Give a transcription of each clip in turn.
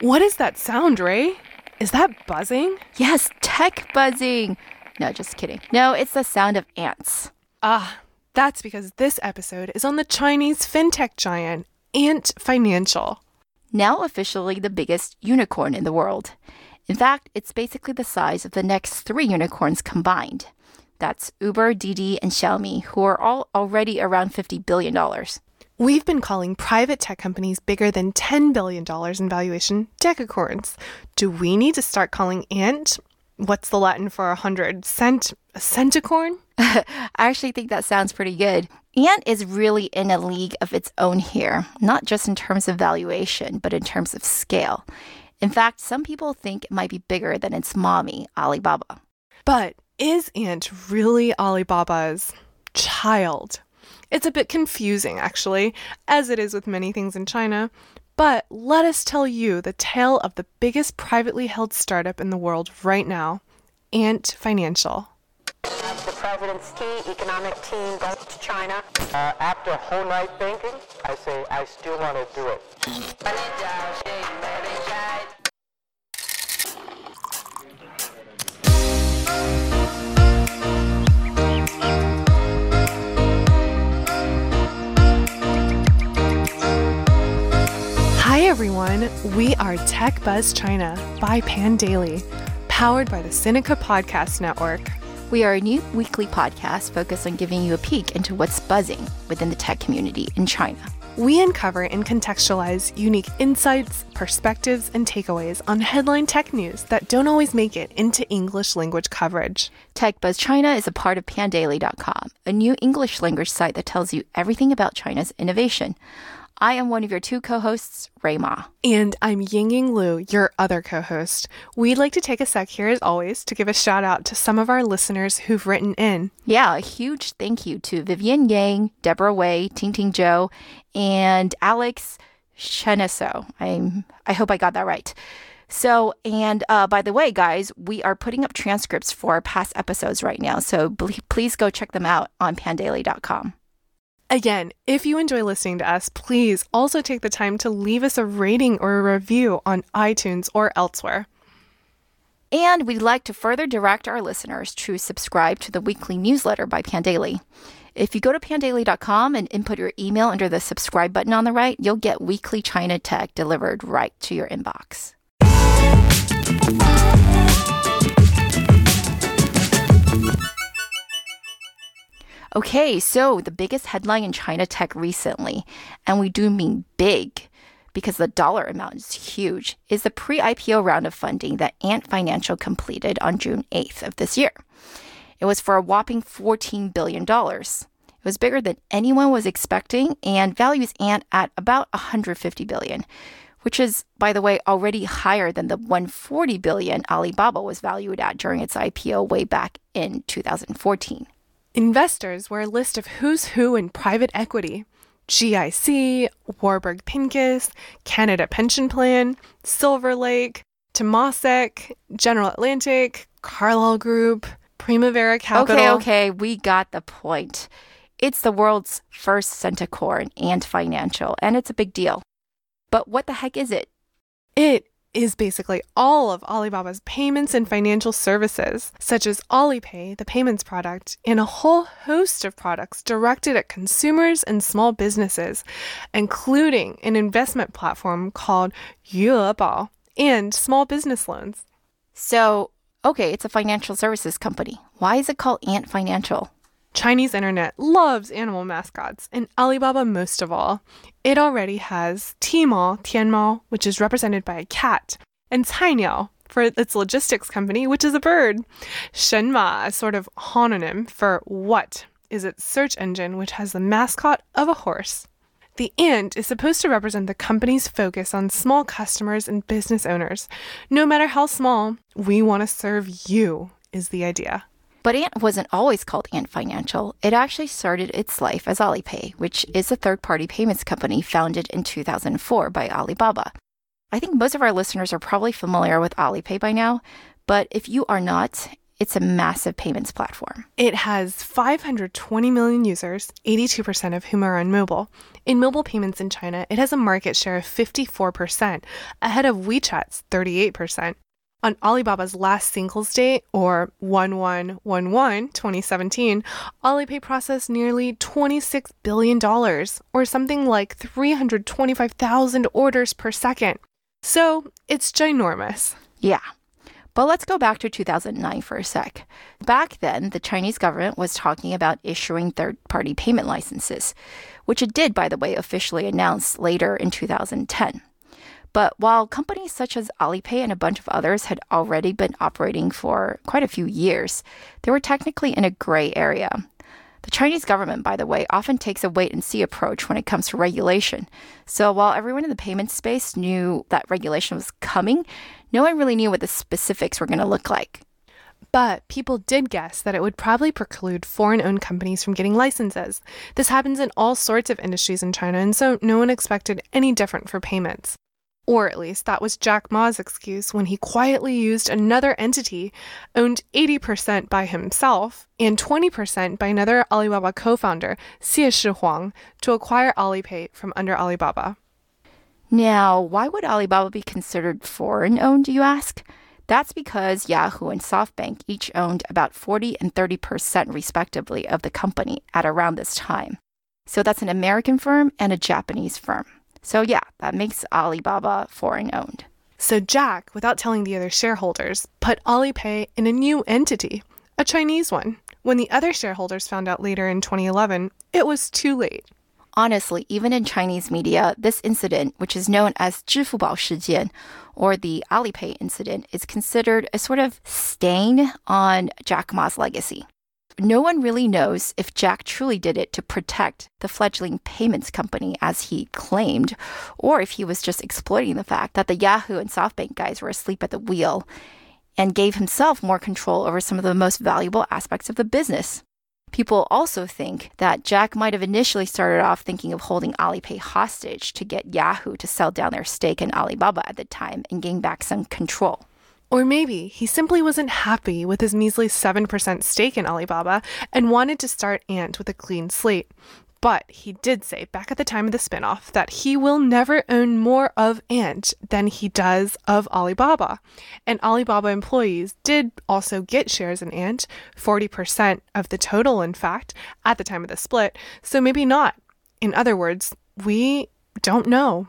What is that sound, Rui? Is that buzzing? Yes, tech buzzing. No, just kidding. No, it's the sound of ants. Ah, that's because this episode is on the Chinese fintech giant Ant Financial. Now officially the biggest unicorn in the world. In fact, it's basically the size of the next three unicorns combined. That's Uber, Didi, and Xiaomi, who are all already around $50 billion. We've been calling private tech companies bigger than $10 billion in valuation decacorns. Do we need to start calling Ant? What's the Latin for a hundred? Cent? A centicorn? I actually think that sounds pretty good. Ant is really in a league of its own here, not just in terms of valuation, but in terms of scale. In fact, some people think it might be bigger than its mommy, Alibaba. But is Ant really Alibaba's child? It's a bit confusing, actually, as it is with many things in China. But let us tell you the tale of the biggest privately held startup in the world right now Ant Financial. The president's key economic team goes to China. Uh, after a whole night thinking, I say I still want to do it. Hi, everyone. We are Tech Buzz China by Pandaily, powered by the Sinica Podcast Network. We are a new weekly podcast focused on giving you a peek into what's buzzing within the tech community in China. We uncover and contextualize unique insights, perspectives, and takeaways on headline tech news that don't always make it into English language coverage. Tech Buzz China is a part of pandaily.com, a new English language site that tells you everything about China's innovation. I am one of your two co-hosts, Rui Ma. And I'm Ying Ying Lu, your other co host. We'd like to take a sec here, as always, to give a shout out to some of our listeners who've written in. Yeah, a huge thank you to Vivian Yang, Deborah Wei, Ting Ting Zhou, and Alex Cheneso. I'm I hope I got that right. So, and uh, by the way, guys, we are putting up transcripts for past episodes right now. So please go check them out on pandaily.com. Again, if you enjoy listening to us, please also take the time to leave us a rating or a review on iTunes or elsewhere. And we'd like to further direct our listeners to subscribe to the weekly newsletter by Pandaily. If you go to pandaily.com and input your email under the subscribe button on the right, you'll get weekly China tech delivered right to your inbox. Okay, so the biggest headline in China tech recently, and we do mean big because the dollar amount is huge, is the pre IPO round of funding that Ant Financial completed on June 8th of this year. It was for a whopping $14 billion. It was bigger than anyone was expecting and values Ant at about 150 billion, which is, by the way, already higher than the 140 billion Alibaba was valued at during its IPO way back in 2014. Investors were a list of who's who in private equity GIC, Warburg Pincus, Canada Pension Plan, Silver Lake, Temasek, General Atlantic, Carlyle Group, Primavera Capital. Okay, okay, we got the point. It's the world's first centicorn Ant Financial, and it's a big deal. But what the heck is it? It is basically all of Alibaba's payments and financial services, such as Alipay, the payments product, and a whole host of products directed at consumers and small businesses, including an investment platform called Yuebao and small business loans. So, okay, it's a financial services company. Why is it called Ant Financial? Chinese internet loves animal mascots, and Alibaba most of all. It already has Tmall, Tianmao, which is represented by a cat, and Cainiao for its logistics company, which is a bird. Shenma, a sort of homonym for what, is its search engine, which has the mascot of a horse. The ant is supposed to represent the company's focus on small customers and business owners. No matter how small, we want to serve you, is the idea. But Ant wasn't always called Ant Financial. It actually started its life as Alipay, which is a third party payments company founded in 2004 by Alibaba. I think most of our listeners are probably familiar with Alipay by now, but if you are not, it's a massive payments platform. It has 520 million users, 82% of whom are on mobile. In mobile payments in China, it has a market share of 54%, ahead of WeChat's 38%. On Alibaba's last singles day, or 1111 2017, Alipay processed nearly $26 billion, or something like 325,000 orders per second. So it's ginormous. Yeah. But let's go back to 2009 for a sec. Back then, the Chinese government was talking about issuing third party payment licenses, which it did, by the way, officially announce later in 2010. But while companies such as Alipay and a bunch of others had already been operating for quite a few years, they were technically in a gray area. The Chinese government, by the way, often takes a wait and see approach when it comes to regulation. So while everyone in the payment space knew that regulation was coming, no one really knew what the specifics were going to look like. But people did guess that it would probably preclude foreign owned companies from getting licenses. This happens in all sorts of industries in China, and so no one expected any different for payments. Or at least that was Jack Ma's excuse when he quietly used another entity owned 80% by himself and 20% by another Alibaba co founder, Xie Shi Huang, to acquire Alipay from under Alibaba. Now, why would Alibaba be considered foreign owned, you ask? That's because Yahoo and SoftBank each owned about 40 and 30% respectively of the company at around this time. So that's an American firm and a Japanese firm. So, yeah, that makes Alibaba foreign owned. So Jack, without telling the other shareholders, put Alipay in a new entity, a Chinese one. When the other shareholders found out later in 2011, it was too late. Honestly, even in Chinese media, this incident, which is known as 支付宝事件, or the Alipay incident, is considered a sort of stain on Jack Ma's legacy no one really knows if Jack truly did it to protect the fledgling payments company as he claimed, or if he was just exploiting the fact that the Yahoo and SoftBank guys were asleep at the wheel and gave himself more control over some of the most valuable aspects of the business. People also think that Jack might have initially started off thinking of holding Alipay hostage to get Yahoo to sell down their stake in Alibaba at the time and gain back some control. Or maybe he simply wasn't happy with his measly 7% stake in Alibaba and wanted to start Ant with a clean slate. But he did say back at the time of the spinoff that he will never own more of Ant than he does of Alibaba. And Alibaba employees did also get shares in Ant, 40% of the total, in fact, at the time of the split. So maybe not. In other words, we don't know.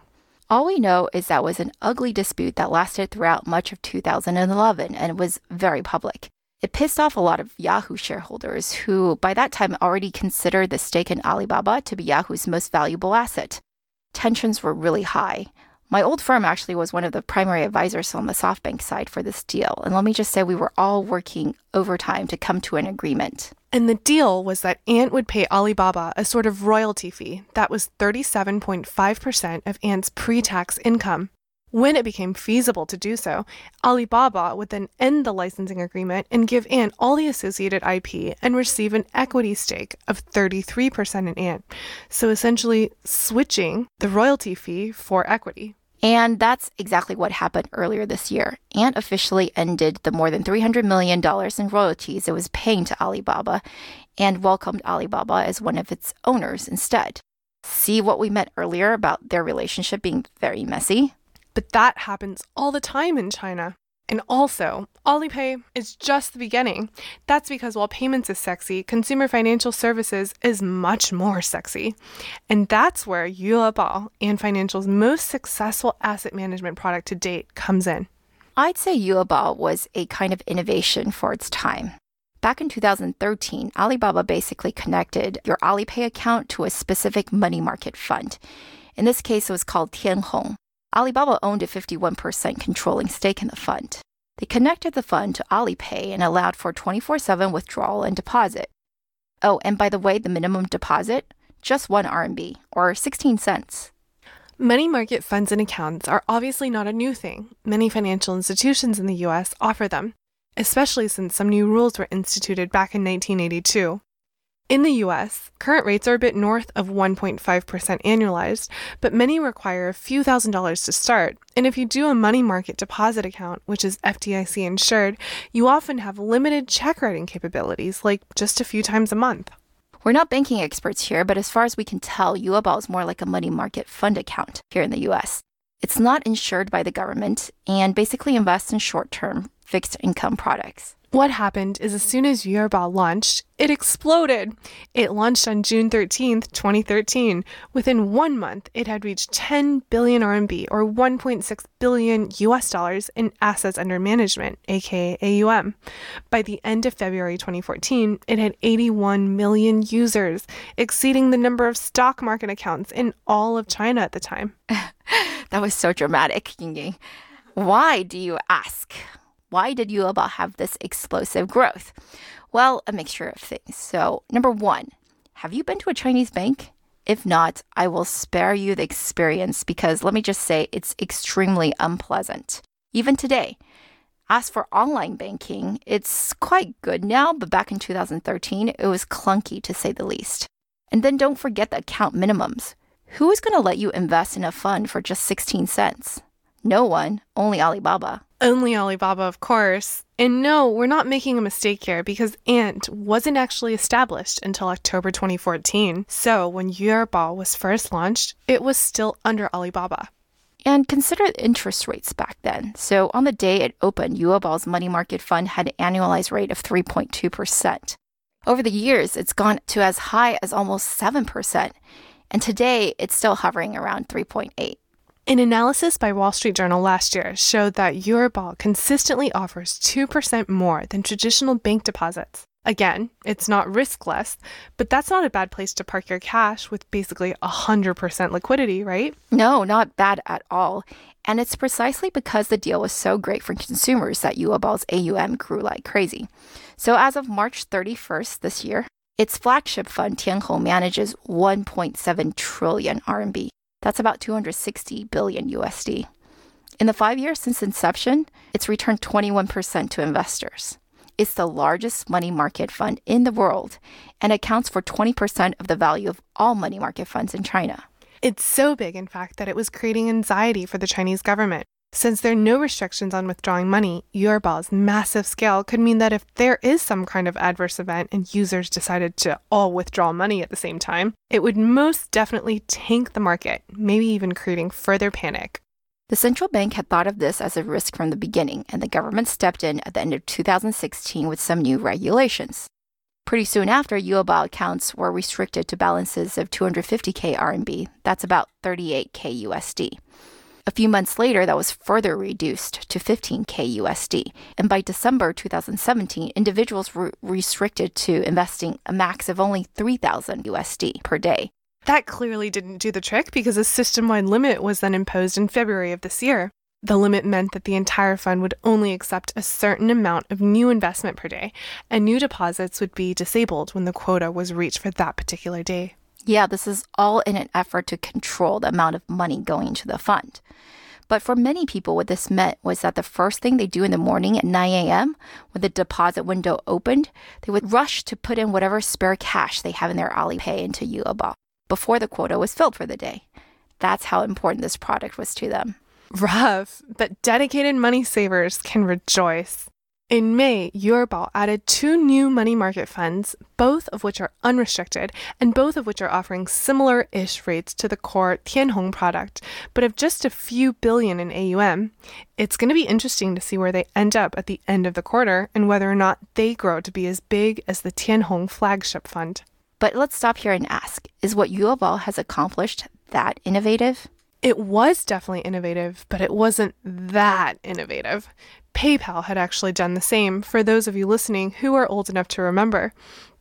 All we know is that was an ugly dispute that lasted throughout much of 2011 and was very public. It pissed off a lot of Yahoo shareholders who, by that time, already considered the stake in Alibaba to be Yahoo's most valuable asset. Tensions were really high. My old firm actually was one of the primary advisors on the SoftBank side for this deal. And let me just say, we were all working overtime to come to an agreement. And the deal was that Ant would pay Alibaba a sort of royalty fee that was 37.5% of Ant's pre tax income. When it became feasible to do so, Alibaba would then end the licensing agreement and give Ant all the associated IP and receive an equity stake of 33% in Ant. So essentially, switching the royalty fee for equity. And that's exactly what happened earlier this year. Ant officially ended the more than $300 million in royalties it was paying to Alibaba and welcomed Alibaba as one of its owners instead. See what we meant earlier about their relationship being very messy? But that happens all the time in China. And also, Alipay is just the beginning. That's because while payments is sexy, consumer financial services is much more sexy. And that's where Yuebao Ant Financial's most successful asset management product to date comes in. I'd say Yuebao was a kind of innovation for its time. Back in 2013, Alibaba basically connected your Alipay account to a specific money market fund. In this case, it was called Tianhong. Alibaba owned a 51% controlling stake in the fund. They connected the fund to Alipay and allowed for 24 7 withdrawal and deposit. Oh, and by the way, the minimum deposit? Just 1 RMB, or 16 cents. Money market funds and accounts are obviously not a new thing. Many financial institutions in the US offer them, especially since some new rules were instituted back in 1982. In the US, current rates are a bit north of 1.5% annualized, but many require a few thousand dollars to start. And if you do a money market deposit account, which is FDIC insured, you often have limited check writing capabilities, like just a few times a month. We're not banking experts here, but as far as we can tell, Yuebao is more like a money market fund account here in the US. It's not insured by the government and basically invests in short term fixed income products. What happened is as soon as Yuebao launched, it exploded. It launched on June 13th, 2013. Within one month, it had reached 10 billion RMB or 1.6 billion US dollars in assets under management, aka AUM. By the end of February 2014, it had 81 million users, exceeding the number of stock market accounts in all of China at the time. that was so dramatic, Ying Why do you ask? Why did Yuebao have this explosive growth? Well, a mixture of things. So, number one, have you been to a Chinese bank? If not, I will spare you the experience because let me just say it's extremely unpleasant. Even today, as for online banking, it's quite good now, but back in 2013, it was clunky to say the least. And then don't forget the account minimums. Who is going to let you invest in a fund for just 16 cents? No one, only Alibaba. Only Alibaba, of course. And no, we're not making a mistake here because Ant wasn't actually established until October 2014. So when Yuebao was first launched, it was still under Alibaba. And consider the interest rates back then. So on the day it opened, Yuebao's money market fund had an annualized rate of 3.2%. Over the years, it's gone to as high as almost 7%. And today, it's still hovering around 3.8. An analysis by Wall Street Journal last year showed that Yuebao consistently offers 2% more than traditional bank deposits. Again, it's not riskless, but that's not a bad place to park your cash with basically 100% liquidity, right? No, not bad at all. And it's precisely because the deal was so great for consumers that Yuebao's AUM grew like crazy. So as of March 31st this year, its flagship fund Tianhong manages 1.7 trillion RMB. That's about 260 billion USD. In the five years since inception, it's returned 21% to investors. It's the largest money market fund in the world and accounts for 20% of the value of all money market funds in China. It's so big, in fact, that it was creating anxiety for the Chinese government. Since there are no restrictions on withdrawing money, Yuebao's massive scale could mean that if there is some kind of adverse event and users decided to all withdraw money at the same time, it would most definitely tank the market, maybe even creating further panic. The central bank had thought of this as a risk from the beginning, and the government stepped in at the end of 2016 with some new regulations. Pretty soon after, Yuebao accounts were restricted to balances of 250k RMB, that's about 38k USD. A few months later, that was further reduced to 15K USD. And by December 2017, individuals were restricted to investing a max of only 3,000 USD per day. That clearly didn't do the trick because a system wide limit was then imposed in February of this year. The limit meant that the entire fund would only accept a certain amount of new investment per day, and new deposits would be disabled when the quota was reached for that particular day. Yeah, this is all in an effort to control the amount of money going to the fund. But for many people, what this meant was that the first thing they do in the morning at 9 a.m., when the deposit window opened, they would rush to put in whatever spare cash they have in their Alipay into Yuebao before the quota was filled for the day. That's how important this product was to them. Rough, but dedicated money savers can rejoice. In May, Yuebao added two new money market funds, both of which are unrestricted and both of which are offering similar ish rates to the core Tianhong product, but of just a few billion in AUM. It's going to be interesting to see where they end up at the end of the quarter and whether or not they grow to be as big as the Tianhong flagship fund. But let's stop here and ask is what Yuebao has accomplished that innovative? It was definitely innovative, but it wasn't that innovative. PayPal had actually done the same for those of you listening who are old enough to remember.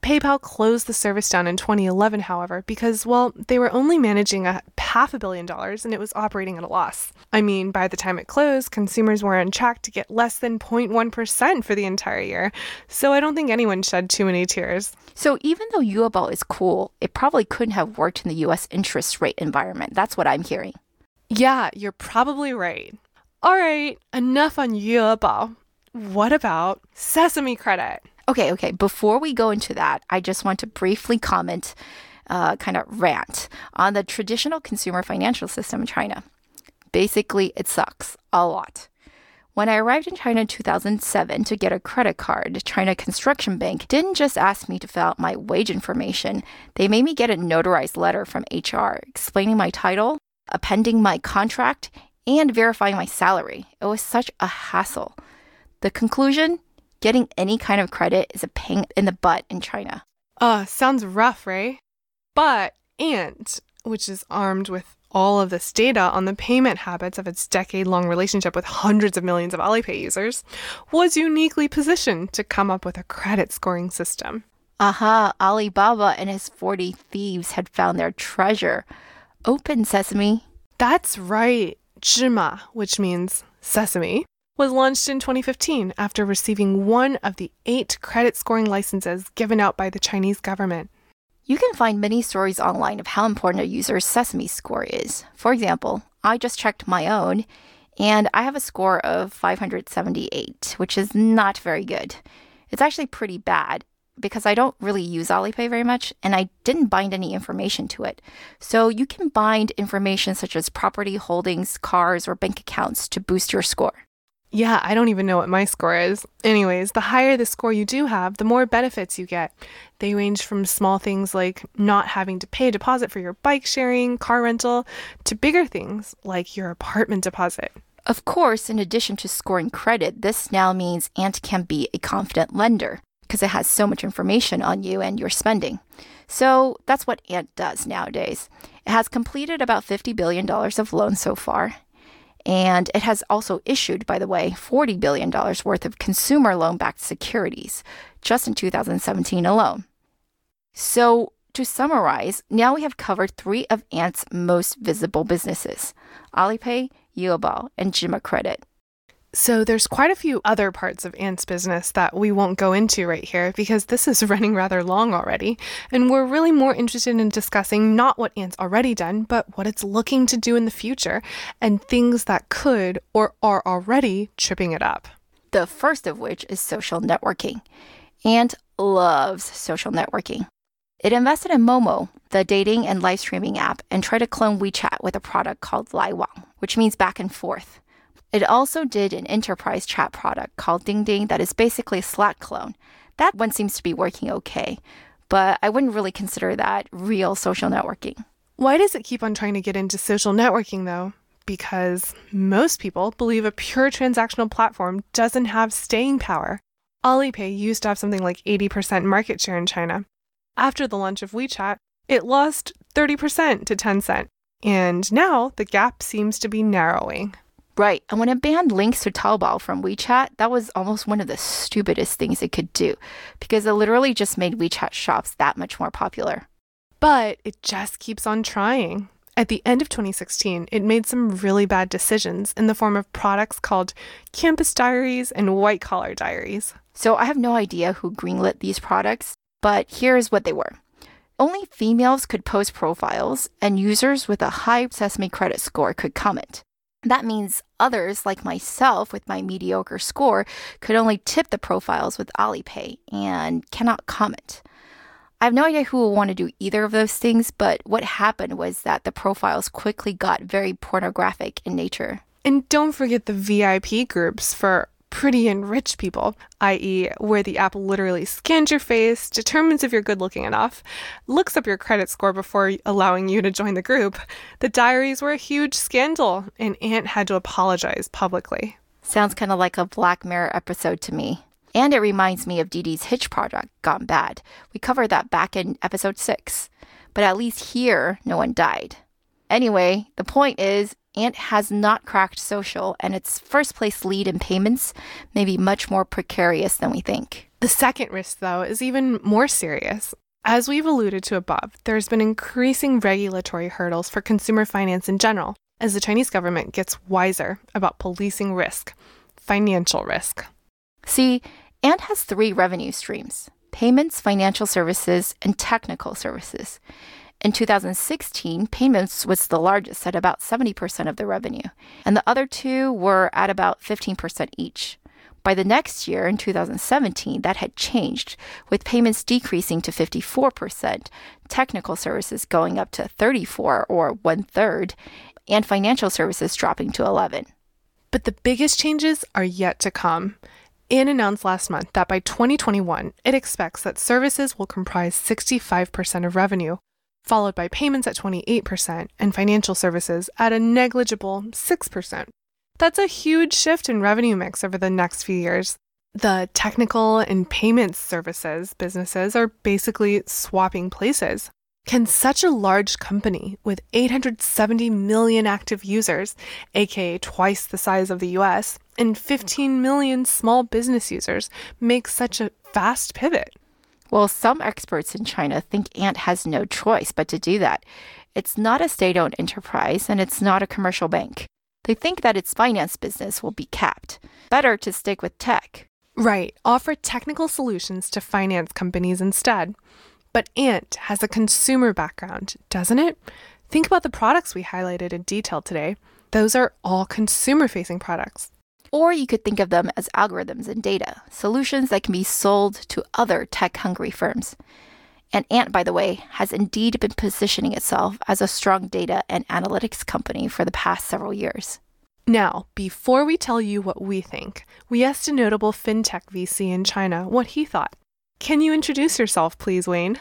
PayPal closed the service down in 2011, however, because, well, they were only managing a half a billion dollars and it was operating at a loss. I mean, by the time it closed, consumers were on track to get less than 0.1% for the entire year. So I don't think anyone shed too many tears. So even though Yuebao is cool, it probably couldn't have worked in the US interest rate environment. That's what I'm hearing. Yeah, you're probably right. All right, enough on Yuebao. What about Sesame Credit? Okay, okay. Before we go into that, I just want to briefly comment, uh, kind of rant on the traditional consumer financial system in China. Basically, it sucks a lot. When I arrived in China in 2007 to get a credit card, China Construction Bank didn't just ask me to fill out my wage information, they made me get a notarized letter from HR explaining my title, appending my contract, and verifying my salary. It was such a hassle. The conclusion getting any kind of credit is a pain in the butt in China. Uh, sounds rough, Rui. But Ant, which is armed with all of this data on the payment habits of its decade long relationship with hundreds of millions of Alipay users, was uniquely positioned to come up with a credit scoring system. Aha, Alibaba and his 40 thieves had found their treasure. Open sesame. That's right. Zhima, which means sesame, was launched in 2015 after receiving one of the eight credit scoring licenses given out by the Chinese government. You can find many stories online of how important a user's Sesame score is. For example, I just checked my own, and I have a score of 578, which is not very good. It's actually pretty bad because I don't really use Alipay very much and I didn't bind any information to it. So you can bind information such as property holdings, cars, or bank accounts to boost your score. Yeah, I don't even know what my score is. Anyways, the higher the score you do have, the more benefits you get. They range from small things like not having to pay a deposit for your bike sharing, car rental, to bigger things like your apartment deposit. Of course, in addition to scoring credit, this now means Ant can be a confident lender because it has so much information on you and your spending. So that's what Ant does nowadays. It has completed about $50 billion of loans so far and it has also issued, by the way, $40 billion worth of consumer loan backed securities just in 2017 alone. So, to summarize, now we have covered three of Ant's most visible businesses Alipay, Yuebao, and Zhima Credit. So there's quite a few other parts of Ant's business that we won't go into right here because this is running rather long already. And we're really more interested in discussing not what Ant's already done, but what it's looking to do in the future and things that could or are already tripping it up. The first of which is social networking. Ant loves social networking. It invested in Momo, the dating and live streaming app, and tried to clone WeChat with a product called Laiwang, which means back and forth. It also did an enterprise chat product called Ding Ding that is basically a Slack clone. That one seems to be working okay, but I wouldn't really consider that real social networking. Why does it keep on trying to get into social networking though? Because most people believe a pure transactional platform doesn't have staying power. Alipay used to have something like 80% market share in China. After the launch of WeChat, it lost 30% to Tencent. And now the gap seems to be narrowing. Right. And when it banned links to Taobao from WeChat, that was almost one of the stupidest things it could do because it literally just made WeChat shops that much more popular. But it just keeps on trying. At the end of 2016, it made some really bad decisions in the form of products called Campus Diaries and White Collar Diaries. So I have no idea who greenlit these products, but here's what they were. Only females could post profiles, and users with a high Sesame credit score could comment. That means others, like myself with my mediocre score, could only tip the profiles with Alipay and cannot comment. I have no idea who will want to do either of those things, but what happened was that the profiles quickly got very pornographic in nature. And don't forget the VIP groups for pretty and rich people, i.e., where the app literally scans your face, determines if you're good looking enough, looks up your credit score before allowing you to join the group. The diaries were a huge scandal, and Ant had to apologize publicly. Sounds kind of like a Black Mirror episode to me. And it reminds me of Didi's Hitch Project gone bad. We covered that back in episode 6. But at least here, no one died. Anyway, the point is, Ant has not cracked social, and its first place lead in payments may be much more precarious than we think. The second risk, though, is even more serious. As we've alluded to above, there's been increasing regulatory hurdles for consumer finance in general as the Chinese government gets wiser about policing risk, financial risk. See, Ant has three revenue streams payments, financial services, and technical services. In 2016, payments was the largest at about 70% of the revenue, and the other two were at about 15% each. By the next year, in 2017, that had changed, with payments decreasing to 54%, technical services going up to 34 or one third, and financial services dropping to 11. But the biggest changes are yet to come. Ant announced last month that by 2021, it expects that services will comprise 65% of revenue, followed by payments at 28% and financial services at a negligible 6%. That's a huge shift in revenue mix over the next few years. The technical and payments services businesses are basically swapping places. Can such a large company with 870 million active users, aka twice the size of the US, and 15 million small business users, make such a fast pivot? Well, some experts in China think Ant has no choice but to do that. It's not a state owned enterprise and it's not a commercial bank. They think that its finance business will be capped. Better to stick with tech. Right, offer technical solutions to finance companies instead. But Ant has a consumer background, doesn't it? Think about the products we highlighted in detail today. Those are all consumer facing products. Or you could think of them as algorithms and data, solutions that can be sold to other tech hungry firms. And Ant, by the way, has indeed been positioning itself as a strong data and analytics company for the past several years. Now, before we tell you what we think, we asked a notable fintech VC in China what he thought. Can you introduce yourself, please, Wayne?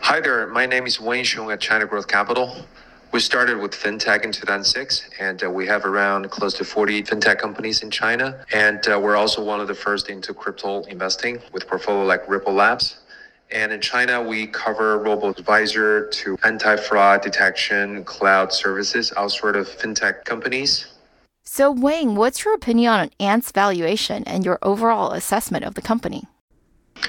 Hi there, my name is Wayne Xiong at China Growth Capital. We started with fintech in 2006, and uh, we have around close to 40 fintech companies in China. And uh, we're also one of the first into crypto investing with portfolio like Ripple Labs. And in China, we cover robo advisor to anti-fraud detection, cloud services, all sort of fintech companies. So, Wayne, what's your opinion on Ant's valuation and your overall assessment of the company?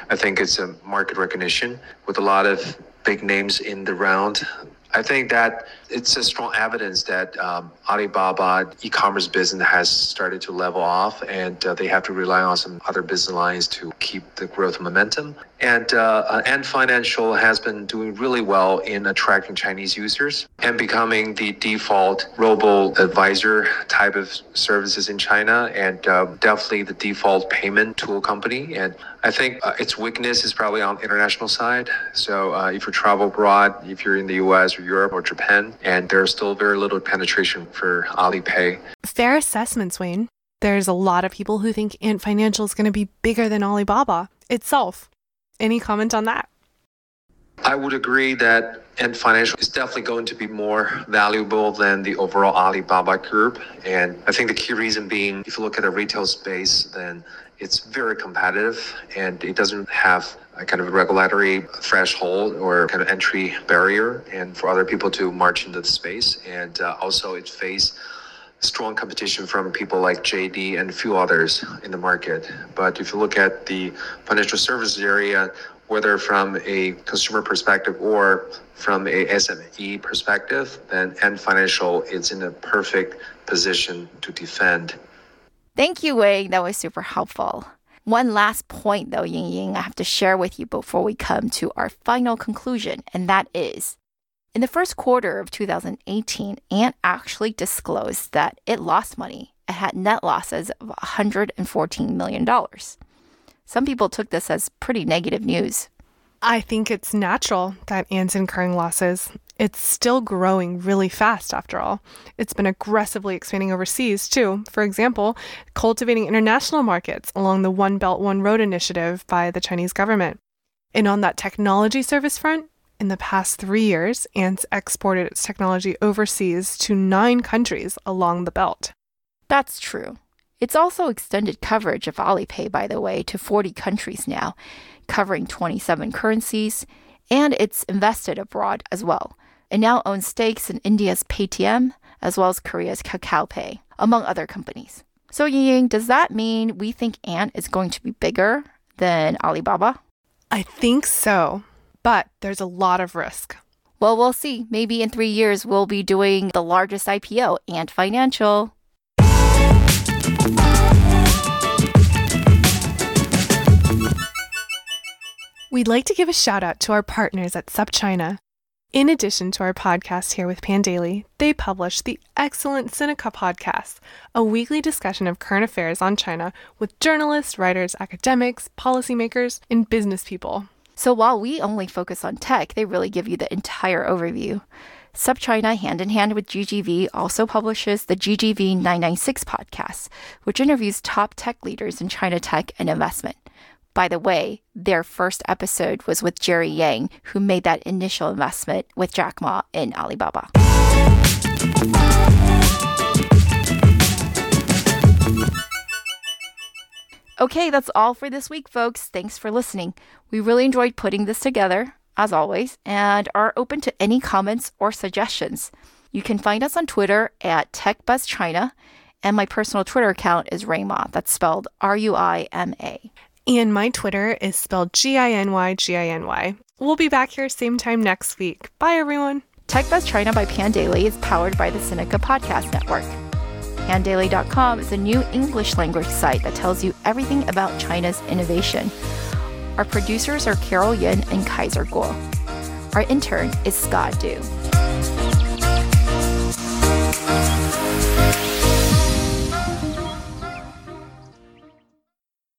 I think it's a market recognition with a lot of big names in the round. I think that it's a strong evidence that um, Alibaba e-commerce business has started to level off, and uh, they have to rely on some other business lines to keep the growth momentum. And uh, Ant Financial has been doing really well in attracting Chinese users and becoming the default robo advisor type of services in China, and uh, definitely the default payment tool company. And I think uh, its weakness is probably on the international side. So uh, if you travel abroad, if you're in the U.S. or Europe or Japan, and there's still very little penetration for Alipay. Fair assessments, Wayne. There's a lot of people who think Ant Financial is going to be bigger than Alibaba itself. Any comment on that? I would agree that Ant Financial is definitely going to be more valuable than the overall Alibaba group. And I think the key reason being, if you look at the retail space, then it's very competitive and it doesn't have a kind of regulatory threshold or kind of entry barrier and for other people to march into the space. And uh, also it faces strong competition from people like JD and a few others in the market. But if you look at the financial services area, whether from a consumer perspective or from a SME perspective, then Ant Financial is in a perfect position to defend. Thank you, Wayne. That was super helpful. One last point, though, Ying Ying, I have to share with you before we come to our final conclusion, and that is in the first quarter of 2018, Ant actually disclosed that it lost money. It had net losses of $114 million. Some people took this as pretty negative news. I think it's natural that Ant's incurring losses. It's still growing really fast, after all. It's been aggressively expanding overseas, too. For example, cultivating international markets along the One Belt, One Road initiative by the Chinese government. And on that technology service front, in the past three years, Ant's exported its technology overseas to nine countries along the belt. That's true. It's also extended coverage of Alipay, by the way, to 40 countries now covering 27 currencies, and it's invested abroad as well. It now owns stakes in India's Paytm as well as Korea's KakaoPay, among other companies. So, Ying, does that mean we think Ant is going to be bigger than Alibaba? I think so, but there's a lot of risk. Well, we'll see. Maybe in three years, we'll be doing the largest IPO, Ant Financial. We'd like to give a shout out to our partners at SupChina. In addition to our podcast here with Pandaily, they publish the excellent Sinica podcast, a weekly discussion of current affairs on China with journalists, writers, academics, policymakers, and business people. So while we only focus on tech, they really give you the entire overview. SupChina, hand in hand with GGV, also publishes the GGV 996 podcast, which interviews top tech leaders in China tech and investment. By the way, their first episode was with Jerry Yang, who made that initial investment with Jack Ma in Alibaba. Okay, that's all for this week, folks. Thanks for listening. We really enjoyed putting this together, as always, and are open to any comments or suggestions. You can find us on Twitter at TechBuzzChina, and my personal Twitter account is Rayma. That's spelled R U I M A. And my Twitter is spelled G I N Y G I N Y. We'll be back here same time next week. Bye, everyone. TechBuzz China by Pandaily is powered by the Sinica Podcast Network. Pandaily.com is a new English language site that tells you everything about China's innovation. Our producers are Carol Yin and Kaiser Kuo. Our intern is Scott Du.